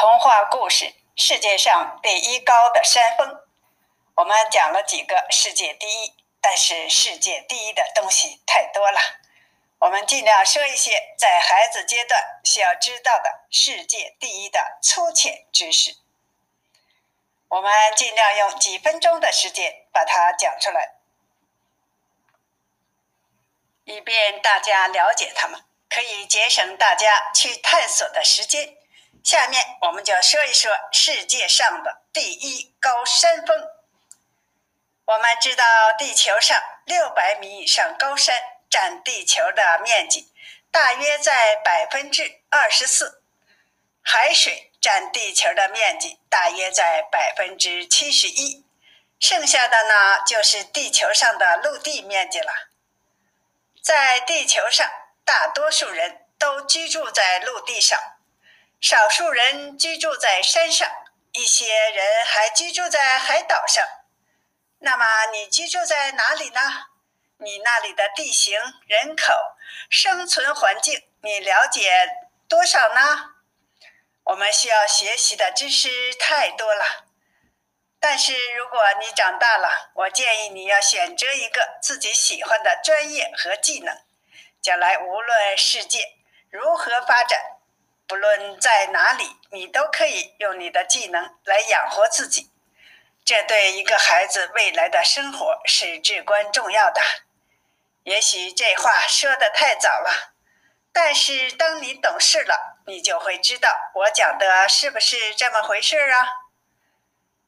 童话故事：世界上第一高的山峰。我们讲了几个世界第一，但是世界第一的东西太多了。我们尽量说一些在孩子阶段需要知道的世界第一的粗浅知识。我们尽量用几分钟的时间把它讲出来，以便大家了解它们，可以节省大家去探索的时间。下面我们就说一说世界上的第一高山峰。我们知道，地球上六百米以上高山占地球的面积大约在百分之二十四，海水占地球的面积大约在百分之七十一，剩下的呢就是地球上的陆地面积了。在地球上，大多数人都居住在陆地上。少数人居住在山上，一些人还居住在海岛上。那么你居住在哪里呢？你那里的地形、人口、生存环境，你了解多少呢？我们需要学习的知识太多了。但是如果你长大了，我建议你要选择一个自己喜欢的专业和技能，将来无论世界如何发展。不论在哪里，你都可以用你的技能来养活自己，这对一个孩子未来的生活是至关重要的。也许这话说的太早了，但是当你懂事了，你就会知道我讲的是不是这么回事啊？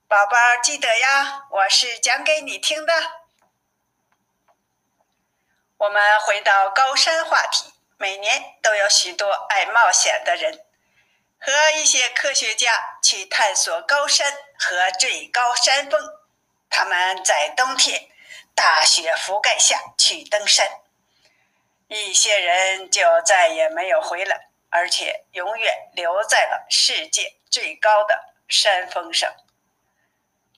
宝宝记得呀，我是讲给你听的。我们回到高山话题。每年都有许多爱冒险的人和一些科学家去探索高山和最高山峰。他们在冬天大雪覆盖下去登山，一些人就再也没有回来，而且永远留在了世界最高的山峰上。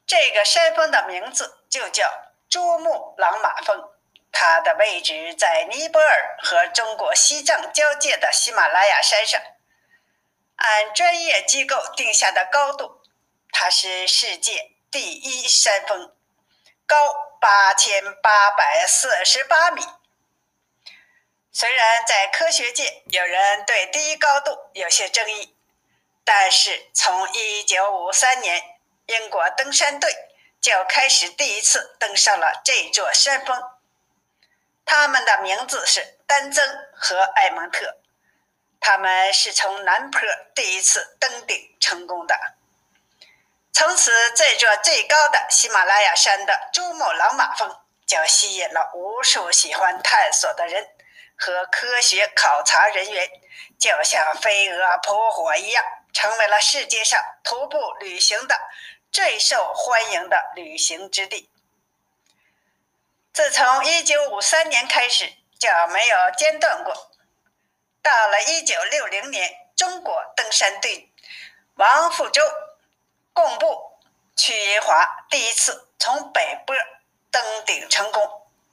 这个山峰的名字就叫珠穆朗玛峰。它的位置在尼泊尔和中国西藏交界的喜马拉雅山上，按专业机构定下的高度，它是世界第一山峰，高八千八百四十八米。虽然在科学界有人对第一高度有些争议，但是从1953年，英国登山队就开始第一次登上了这座山峰。他们的名字是丹增和艾蒙特，他们是从南坡第一次登顶成功的。从此，这座最高的喜马拉雅山的珠穆朗玛峰就吸引了无数喜欢探索的人和科学考察人员，就像飞蛾扑火一样，成为了世界上徒步旅行的最受欢迎的旅行之地。自从一九五三年开始就没有间断过。到了一九六零年，中国登山队王富洲、贡布、曲银华第一次从北坡登顶成功。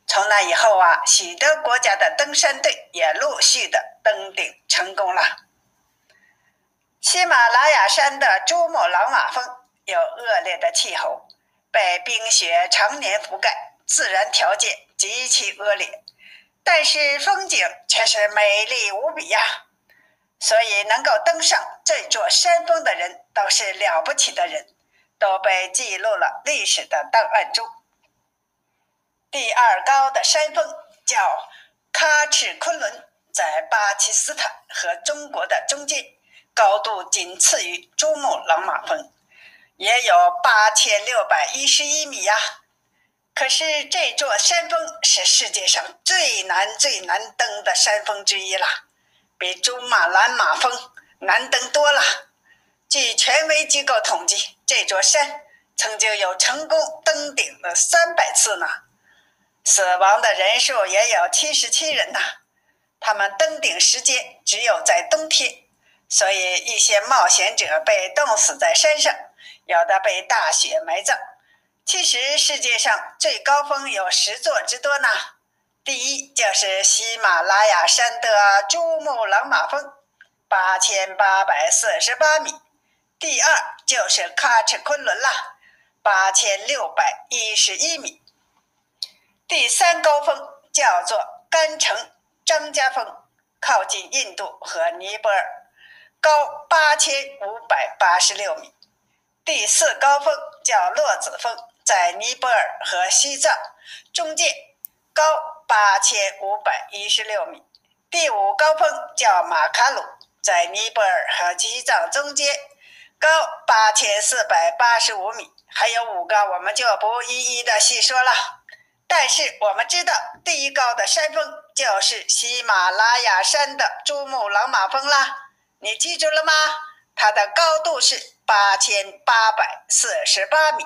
从那以后啊，许多国家的登山队也陆续的登顶成功了。喜马拉雅山的珠穆朗玛峰有恶劣的气候，被冰雪常年覆盖。自然条件极其恶劣，但是风景却是美丽无比呀！所以能够登上这座山峰的人都是了不起的人，都被记录了历史的档案中。第二高的山峰叫喀赤昆仑，在巴基斯坦和中国的中间，高度仅次于珠穆朗玛峰，也有八千六百一十一米呀。可是这座山峰是世界上最难最难登的山峰之一了，比珠穆朗玛峰难登多了。据权威机构统计，这座山曾经有成功登顶的三百次呢，死亡的人数也有七十七人呐。他们登顶时间只有在冬天，所以一些冒险者被冻死在山上，有的被大雪埋葬。其实世界上最高峰有十座之多呢。第一就是喜马拉雅山的珠穆朗玛峰，八千八百四十八米；第二就是喀什昆仑啦，八千六百一十一米。第三高峰叫做甘城张家峰，靠近印度和尼泊尔，高八千五百八十六米。第四高峰叫洛子峰，在尼泊尔和西藏中间，高八千五百一十六米。第五高峰叫马卡鲁，在尼泊尔和西藏中间，高八千四百八十五米。还有五个，我们就不一一的细说了。但是我们知道，第一高的山峰就是喜马拉雅山的珠穆朗玛峰啦。你记住了吗？它的高度是八千八百四十八米。